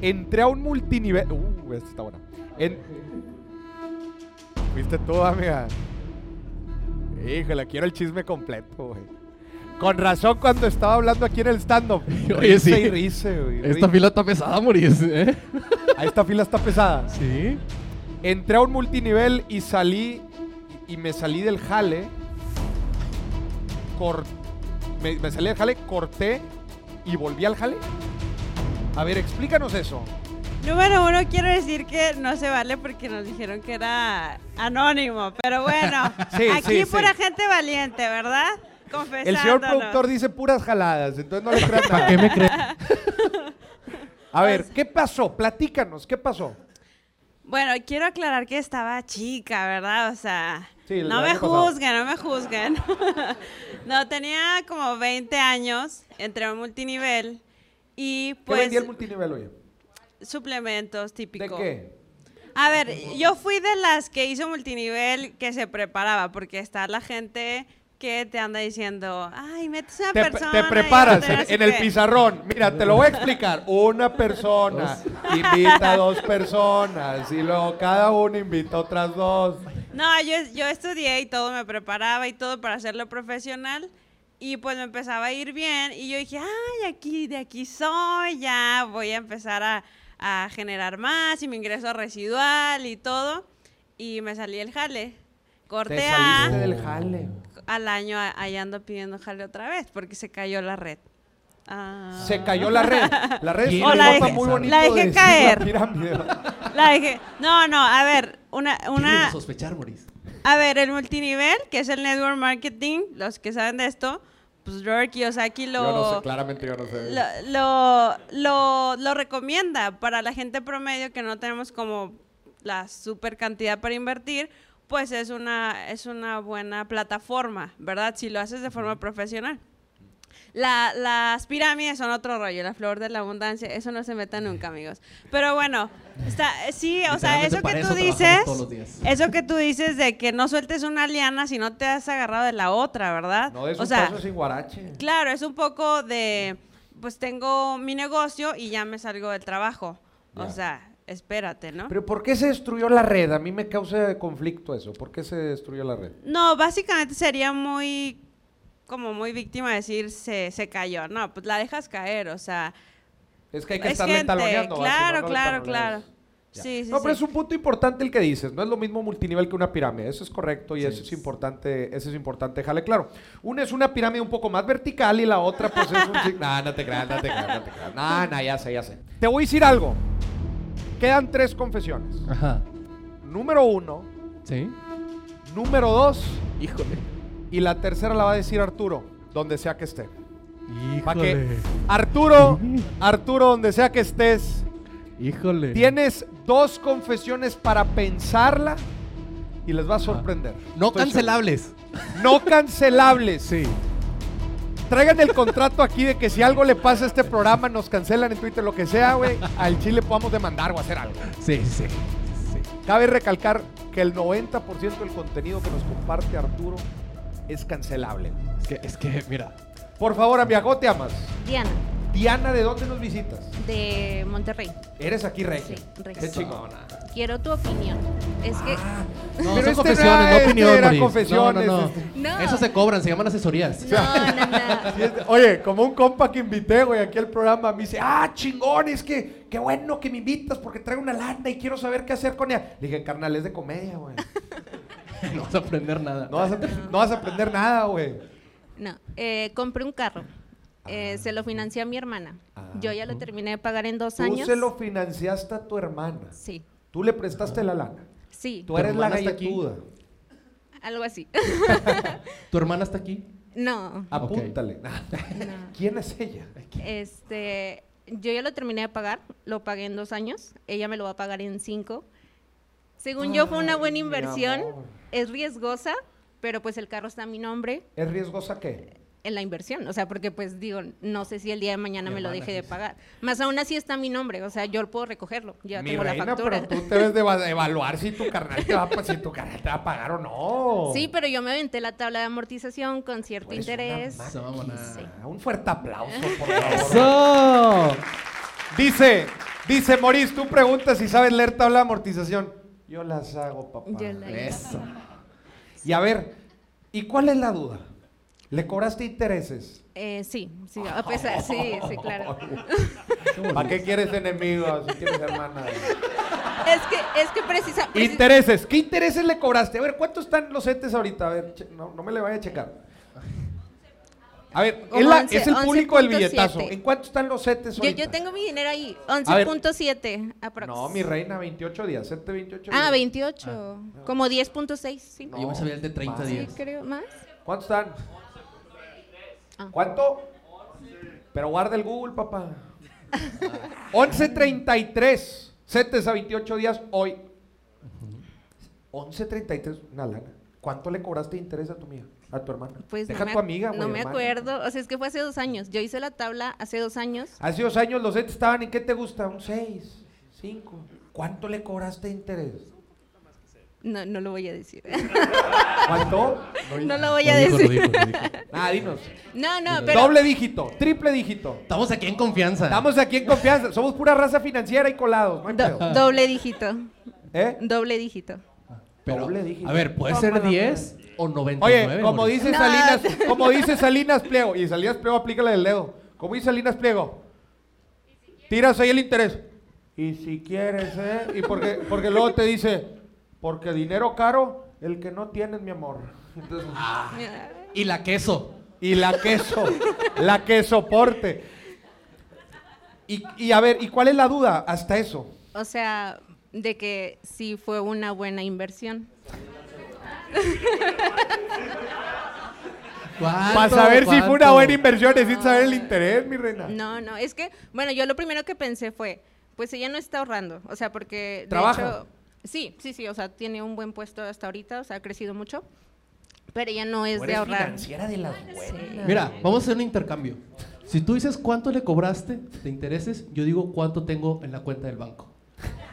Entré a un multinivel. Uh, esta está buena. En... Fuiste tú, amiga. Híjole, quiero el chisme completo, güey. Con razón cuando estaba hablando aquí en el stand-up. Oye, sí. y risa, güey. Esta fila está pesada, Maurice, ¿eh? Esta fila está pesada. Sí. Entré a un multinivel y salí. Y me salí del jale. Cor- me, me salí del jale, corté y volví al jale. A ver, explícanos eso. Número uno, quiero decir que no se vale porque nos dijeron que era anónimo. Pero bueno, Sí, aquí sí, pura sí. gente valiente, ¿verdad? El señor productor dice puras jaladas, entonces no le crean. ¿Para qué me crees? A ver, ¿qué pasó? Platícanos, ¿qué pasó? Bueno, quiero aclarar que estaba chica, ¿verdad? O sea, Sí, no me juzguen, no me juzguen. no, tenía como 20 años, entré a un multinivel y ¿Qué pues vendía el multinivel, oye? Suplementos ¿De típicos. qué? A ver, yo fui de las que hizo multinivel que se preparaba, porque está la gente que te anda diciendo, ay, metes a una Te, persona. te preparas en, el qué". pizarrón. Mira, te lo voy a explicar. Una persona invita a dos personas y luego cada uno invita a otras dos. No, yo, yo estudié y todo, me preparaba y todo para hacerlo profesional. Y pues me empezaba a ir bien. Y yo dije, ay, aquí, de aquí soy, ya voy a empezar a, a generar más y mi ingreso residual y todo. Y me salí el jale. Corté Te a, del jale. al año, a- ahí ando pidiendo jale otra vez porque se cayó la red. Ah. Se cayó la red. La red es la dejé- muy bonito la dejé de caer. la. La dejé. No, no, a ver, una, una, sospechar, Maurice? A ver, el multinivel, que es el network marketing, los que saben de esto, pues Robert Kiyosaki lo, Yo no sé, claramente yo no sé. lo, lo, lo- lo recomienda para la gente promedio que no tenemos como la super cantidad para invertir, pues es una, es una buena plataforma, ¿verdad? Si lo haces de forma profesional. La- las pirámides son otro rollo, la flor de la abundancia, eso no se meta nunca, amigos. Pero bueno, está, sí, o sea, eso que tú eso dices, eso que tú dices de que no sueltes una liana si no te has agarrado de la otra, ¿verdad? No, de o sea, sin guarache. claro, es un poco de, pues tengo mi negocio y ya me salgo del trabajo. O sea, espérate, ¿no? Pero ¿por qué se destruyó la red? A mí me causa conflicto eso. ¿Por qué se destruyó la red? No, básicamente sería muy, como muy víctima decir se, se cayó. No, pues la dejas caer, o sea. Es que hay que es estarle gente, taloneando. no, Claro, no claro, claro. Sí, sí, no, pero sí. es un punto importante el que dices. No es lo mismo multinivel que una pirámide. Eso es correcto y eso es importante. Eso es importante, déjale claro. Una es una pirámide un poco más vertical y la otra, pues es un. Nah, no te creas, no te creas, no te creas. Nah, nah, ya sé, ya sé. Te voy a decir algo. Quedan tres confesiones. Ajá. Número uno. Sí. Número dos. Híjole. Y la tercera la va a decir Arturo, donde sea que esté. Pa' que Híjole. Arturo, Arturo, donde sea que estés, Híjole. tienes dos confesiones para pensarla y les va a sorprender. No Estoy cancelables. seguro. No cancelables. Sí. Traigan el contrato aquí de que si algo le pasa a este programa, nos cancelan en Twitter, lo que sea, güey, al Chile podamos demandar o hacer algo. Sí, sí. sí. Cabe recalcar que el 90% del contenido que nos comparte Arturo es cancelable. Es que, es que, mira. Por favor, amigo, te amas. Diana, Diana, ¿de dónde nos visitas? de Monterrey. Eres aquí regia. Sí, regia. Qué chingona. Quiero tu opinión. Es que. No, Pero son este confesiones, era- no este opinión, era Moris. confesiones, No, no, no. este. No. Eso se cobran, se llaman asesorías. No, no, este- Oye, como un compa que invité, güey, aquí al programa, me dice, ah, chingón, es que qué bueno que me invitas porque traigo una lana y quiero saber qué hacer con ella. Le dije, carnal, es de comedia, güey. no vas a aprender nada. No vas a, no vas a aprender nada, güey. No, eh, compré un carro. Eh, se lo financié a mi hermana. Yo ya lo terminé de pagar en dos Tú años. se lo financiaste a tu hermana. Sí, Tú le prestaste la lana. sí, Tú eres la galletuda. algo así. ¿Tu hermana está aquí? no, Apúntale. no. ¿Quién es ella? Este, yo ya lo terminé de pagar, lo pagué en dos años, ella me lo va a pagar en cinco. Según yo fue una buena inversión, amor. Es riesgosa, pero pues el carro está a mi nombre ¿Es riesgosa qué? en la inversión, o sea, porque pues digo, no sé si el día de mañana Mi me lo deje de pagar. Más aún así está a mi nombre, o sea, yo puedo recogerlo, ya Mi tengo la factura. pero tú debes de eva- evaluar si tu carnal te va, a- si tu carnal te va a pagar o no. Sí, pero yo me aventé la tabla de amortización con cierto una interés. Sí. Un fuerte aplauso, por favor. ¡Eso! Dice, dice Moris, tú preguntas si sabes leer tabla de amortización. Yo las hago, papá. Yo la. Eso. Y a ver, ¿y cuál es la duda? ¿Le cobraste intereses? Eh, sí, sí, a pesar, sí, sí, claro. ¿Para qué quieres enemigos si tienes hermana? Es que, es que precisa, precis- Intereses. ¿Qué intereses le cobraste? A ver, ¿cuántos están los CETES ahorita? A ver, no, no me le vaya a checar. A ver, es, la- 11, es el público del 11.7. billetazo. ¿En cuánto están los CETES yo, yo tengo mi dinero ahí, A ver. 11.7 aprox. No, mi reina, 28 días. CETE 28 Ah, días. 28, como 10.6, sí. Yo me sabía el de 30 más. Sí, días. creo, más. ¿Cuántos están? Ah. ¿Cuánto? Pero guarda el Google, papá. 11.33. CETES a 28 días hoy. 11.33, una lana. ¿Cuánto le cobraste de interés a tu amiga? A tu hermana. Pues Deja no a me, tu amiga, no güey, me hermana. acuerdo, o sea, es que fue hace dos años. Yo hice la tabla hace dos años. Hace dos años los CETES estaban en qué te gusta? Un 6, 5. ¿Cuánto le cobraste de interés? No, no lo voy a decir. ¿Cuánto? No lo voy a dijo, decir. lo dijo, lo dijo. Ah, dinos. No, no, pero Doble dígito, triple dígito. Estamos aquí en confianza. Estamos aquí en confianza. Somos pura raza financiera y colados. No do- doble dígito. ¿Eh? Doble dígito. Pero, Doble dígito. a ver, puede No, ser no, no. 10 o 99. Oye, como Moris. dice No. Salinas, como dice Salinas Pliego, y Salinas Pliego aplícale el dedo. Como dice Salinas Pliego, tiras ahí el interés. Y si quieres, ¿eh? Y porque, porque luego te dice, porque dinero caro, el que no tienes, mi amor. Entonces, Y la queso. y la queso, la que soporte. Y, y a ver, ¿y cuál es la duda hasta eso? O sea, de que sí fue una buena inversión. Para saber si fue una buena inversión, necesito saber el interés, mi reina. No, no, es que, bueno, yo lo primero que pensé fue, pues ella no está ahorrando, o sea, porque de ¿Trabaja? hecho, sí, sí, sí, o sea, tiene un buen puesto hasta ahorita, o sea, ha crecido mucho, pero ella no es Tú de ahorrar. financiera de las buenas. Mira, vamos a hacer un intercambio. Si tú dices cuánto le cobraste de intereses, yo digo cuánto tengo en la cuenta del banco.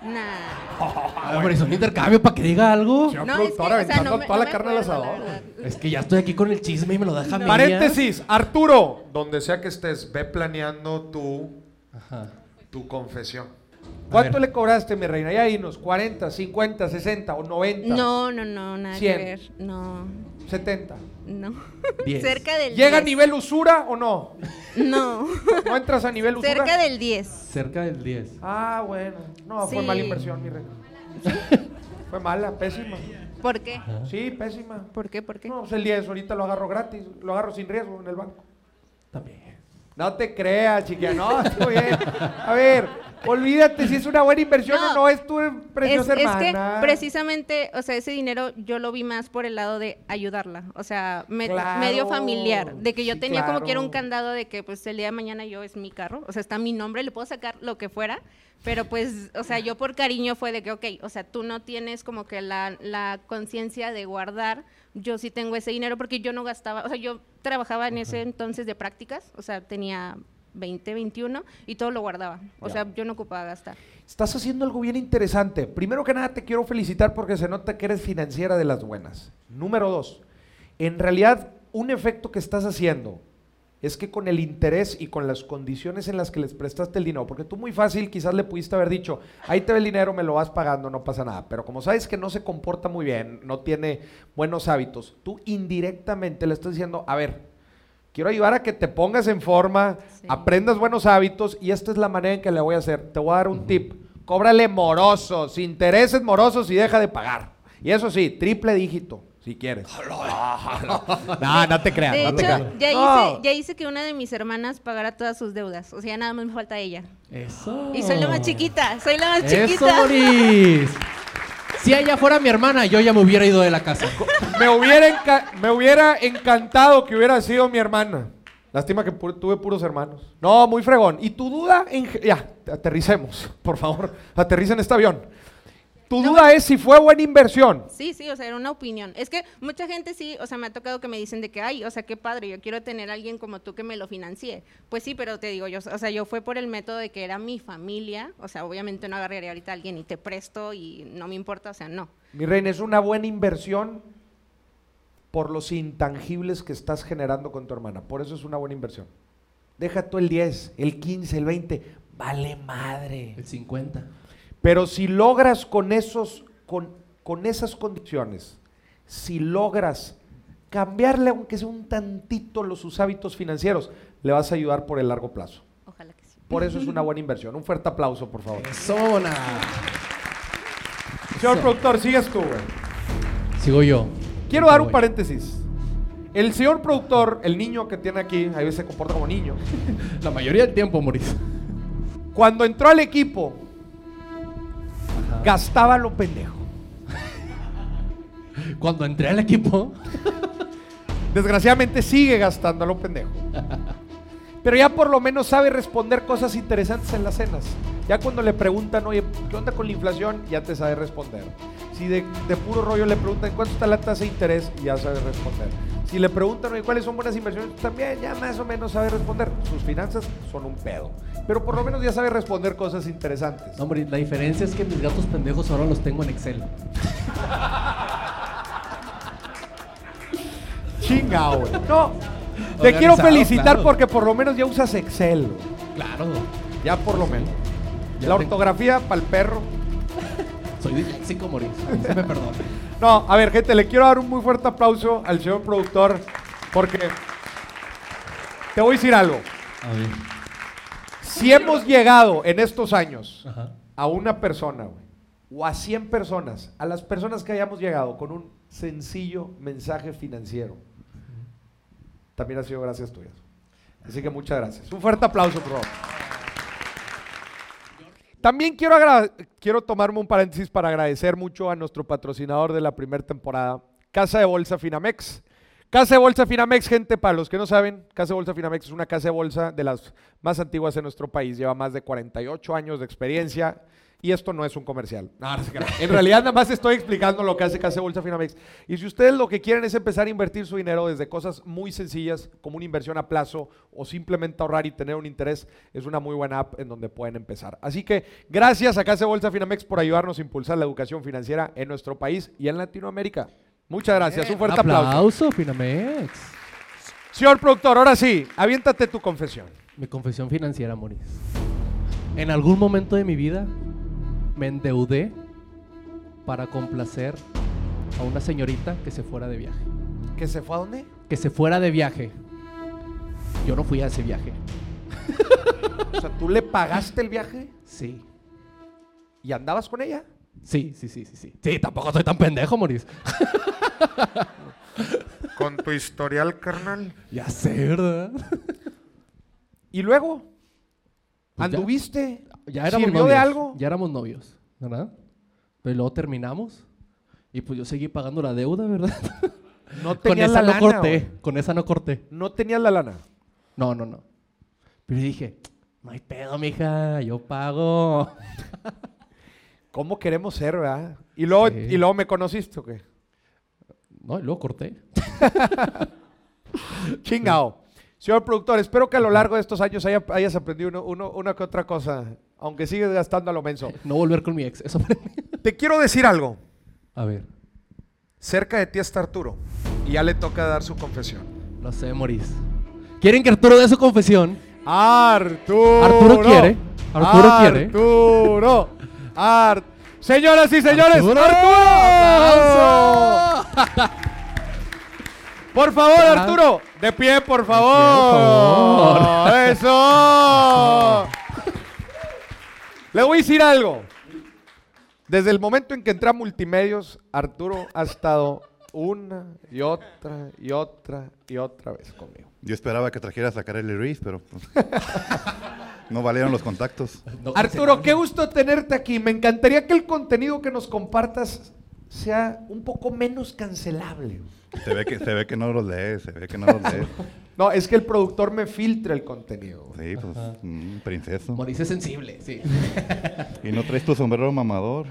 Nah. Ver, es un intercambio para que diga algo. Señor No, es que, productor, o sea, aventando no me- toda no la carne al asador. Es que ya estoy aquí con el chisme y me lo deja medias. Paréntesis, Arturo, donde sea que estés, ve planeando tu, Ajá. tu confesión. ¿Cuánto le cobraste, mi reina? Ya dinos, 40, 50, 60 o 90. No, no, no, nada Cien. que ver, no, 70. No. Diez. Cerca del ¿Llega a 10. nivel usura o no? No. ¿No entras a nivel usura? Cerca del 10. Cerca del 10. Ah, bueno. No, fue Sí. mala inversión, mi reina. fue mala, pésima. ¿Por qué? Sí, pésima. ¿Por qué? ¿Por qué? No, pues el 10 ahorita lo agarro gratis, lo agarro sin riesgo en el banco. También. No te creas, chiquilla, no, estoy bien. A ver, olvídate si es una buena inversión o no, es tu Es, preciosa es que hermana. precisamente, o sea, ese dinero yo lo vi más por el lado de ayudarla. O sea, me, Claro, medio familiar. De que yo sí, tenía como que era un candado de que pues el día de mañana yo es mi carro. O sea, está mi nombre, le puedo sacar lo que fuera. Pero pues, o sea, yo por cariño fue de que, ok, o sea, tú no tienes como que la, la conciencia de guardar. Yo sí tengo ese dinero porque yo no gastaba, o sea, yo trabajaba en ese entonces de prácticas, o sea, tenía 20, 21 y todo lo guardaba. O Ya. sea, yo no ocupaba gastar. Estás haciendo algo bien interesante. Primero que nada, te quiero felicitar porque se nota que eres financiera de las buenas. Número dos, en realidad, un efecto que estás haciendo es que con el interés y con las condiciones en las que les prestaste el dinero, porque tú muy fácil quizás le pudiste haber dicho, ahí te ve el dinero, me lo vas pagando, no pasa nada, pero como sabes que no se comporta muy bien, no tiene buenos hábitos, tú indirectamente le estás diciendo, a ver, quiero ayudar a que te pongas en forma, aprendas buenos hábitos y esta es la manera en que le voy a hacer. Te voy a dar un tip, cóbrale morosos, intereses morosos y deja de pagar. Y eso sí, triple dígito, si quieres. No, no te creas. De no te hecho, creas. ya, No. hice, ya hice que una de mis hermanas pagara todas sus deudas. O sea, nada más me falta ella. Eso. Y soy la más chiquita, soy la más Eso, chiquita. Si ella fuera mi hermana, yo ya me hubiera ido de la casa. Me hubiera, encantado que hubiera sido mi hermana. Lástima que tuve puros hermanos. No, muy fregón. ¿Y tu duda? En ya, aterricemos, por favor. Aterricen este avión. Tu duda es si fue buena inversión. Sí, sí, o sea, era una opinión. Es que mucha gente sí, o sea, me ha tocado que me dicen de que, ay, o sea, qué padre, yo quiero tener a alguien como tú que me lo financie. Pues sí, pero te digo, yo, o sea, yo fue por el método de que era mi familia, o sea, obviamente no agarraría ahorita a alguien y te presto y no me importa, o sea, no. Mi reina, es una buena inversión por los intangibles que estás generando con tu hermana. Por eso es una buena inversión. Deja tú el 10, el 15, el 20. Vale madre. El 50. Pero si logras con esos, con, con esas condiciones, si logras cambiarle, aunque sea un tantito, los, sus hábitos financieros, le vas a ayudar por el largo plazo. Ojalá que sí. Por eso es una buena inversión. Un fuerte aplauso, por favor. Zona. Señor productor, sigues tú, güey. Sigo yo. Quiero dar un paréntesis. El señor productor, el niño que tiene aquí, a veces se comporta como niño. La mayoría del tiempo, Moris. Cuando entró al equipo, gastaba lo pendejo. Cuando entré al equipo, Desgraciadamente sigue gastando a lo pendejo. Pero ya por lo menos sabe responder cosas interesantes en las cenas. Ya cuando le preguntan, oye, ¿qué onda con la inflación? Ya te sabe responder. Si de, de puro rollo le preguntan, ¿cuánto está la tasa de interés? Ya sabe responder. Si le preguntan, oye, ¿cuáles son buenas inversiones? También ya más o menos sabe responder. Sus finanzas son un pedo. Pero por lo menos ya sabe responder cosas interesantes. no, Moris, la diferencia es que mis gatos pendejos ahora los tengo en Excel. Chingao, güey. No, te quiero felicitar claro. porque por lo menos ya usas Excel. Claro. Ya por lo menos. Ya la tengo- ortografía para el perro. Soy disléxico, Moris. Se me perdona. No, a ver, gente, le quiero dar un muy fuerte aplauso al señor productor porque te voy a decir algo. A ver. Si hemos llegado en estos años Ajá. a una persona, güey, o a 100 personas, a las personas que hayamos llegado con un sencillo mensaje financiero, también ha sido gracias tuyas. Así que muchas gracias. Un fuerte aplauso, por favor. También quiero, quiero tomarme un paréntesis para agradecer mucho a nuestro patrocinador de la primera temporada, Casa de Bolsa Finamex. Casa de Bolsa Finamex, gente, para los que no saben, Casa de Bolsa Finamex es una casa de bolsa de las más antiguas en nuestro país, lleva más de 48 años de experiencia y esto no es un comercial. En realidad nada más estoy explicando lo que hace Casa de Bolsa Finamex. Y si ustedes lo que quieren es empezar a invertir su dinero desde cosas muy sencillas, como una inversión a plazo o simplemente ahorrar y tener un interés, es una muy buena app en donde pueden empezar. Así que gracias a Casa de Bolsa Finamex por ayudarnos a impulsar la educación financiera en nuestro país y en Latinoamérica. Muchas gracias. Un fuerte aplauso. aplauso, Finamex. Señor productor, ahora sí, aviéntate tu confesión. Mi confesión financiera, Moris. En algún momento de mi vida me endeudé para complacer a una señorita que se fuera de viaje. ¿Que se fue a dónde? Que se fuera de viaje. Yo no fui a ese viaje. O sea, ¿tú le pagaste el viaje Sí. y andabas con ella? Sí, sí, sí, sí, sí. Sí, tampoco soy tan pendejo, Moris. Con tu historial, carnal. Ya sé, ¿verdad? ¿Y luego? Pues ya. ¿Anduviste? Ya éramos ¿Sirvió novios. de algo? Ya éramos novios, ¿verdad? Pero luego terminamos. Y pues yo seguí pagando la deuda, ¿verdad? No Con tenías esa la no lana, corté. güey. Con esa no corté. No tenías la lana. No, no, no. Pero dije, no hay pedo, mija, yo pago. ¿Cómo queremos ser, verdad? Y luego, Sí. y luego me conociste, ¿o qué? No, y luego corté. Chingao. Señor productor, espero que a lo largo de estos años haya- hayas aprendido uno, uno- una que otra cosa, aunque sigues gastando a lo menso. No volver con mi ex, eso Te quiero decir algo. A ver, Cerca de ti está Arturo. Y ya le toca dar su confesión. lo sé, Moris. ¿Quieren que Arturo dé su confesión? Arturo. Arturo quiere. Arturo quiere. Arturo. Ar- Señoras y señores, Arturo. Arturo. Por favor. Arturo. De pie, por favor. favor. Eso. Le voy a decir algo. Desde el momento en que entré a Multimedios, Arturo ha estado una y otra y otra y otra vez conmigo. Yo esperaba que trajeras a Kareli Ruiz, pero pues, no valieron los contactos. Arturo, qué gusto tenerte aquí. Me encantaría que el contenido que nos compartas sea un poco menos cancelable. Se ve que, se ve que no los lees, se ve que no los lees. No, es que el productor me filtra el contenido. Sí, pues, mm, princeso. Moris es sensible, sí. Y no traes tu sombrero mamador.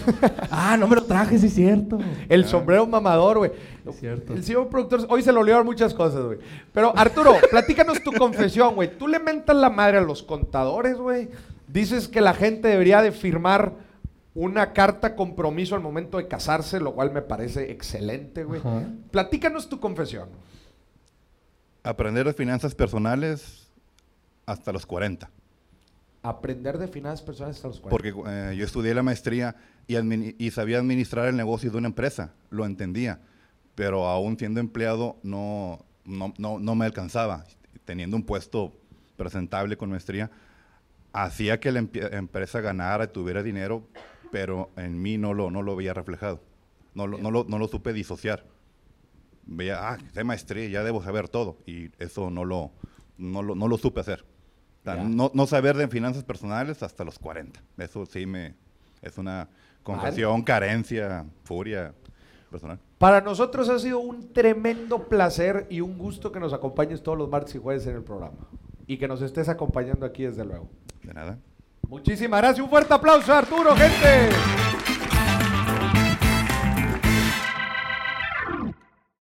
ah, no me lo traje, sí es cierto. El sombrero mamador, güey. Es cierto. El señor productor, hoy se le olvidaron muchas cosas, güey. Pero Arturo, platícanos tu confesión, güey. Tú le mentas la madre a los contadores, güey. Dices que la gente debería de firmar una carta compromiso al momento de casarse, lo cual me parece excelente, güey. Platícanos tu confesión. Aprender de finanzas personales hasta los 40. Aprender de finanzas personales hasta los 40. Porque eh, yo estudié la maestría y, sabía administrar el negocio de una empresa, lo entendía, pero aún siendo empleado no, no, no, no me alcanzaba. Teniendo un puesto presentable con maestría, hacía que la empresa ganara y tuviera dinero, pero en mí no lo, no lo veía reflejado. No lo, no, lo, no lo supe disociar. Veía, ah, sé maestría, ya debo saber todo. Y eso no lo, no lo, no lo supe hacer. O sea, no, no saber de finanzas personales hasta los 40. Eso sí me es una confesión, carencia, furia personal. Para nosotros ha sido un tremendo placer y un gusto que nos acompañes todos los martes y jueves en el programa. Y que nos estés acompañando aquí desde luego. De nada. Muchísimas gracias. Un fuerte aplauso, Arturo, gente.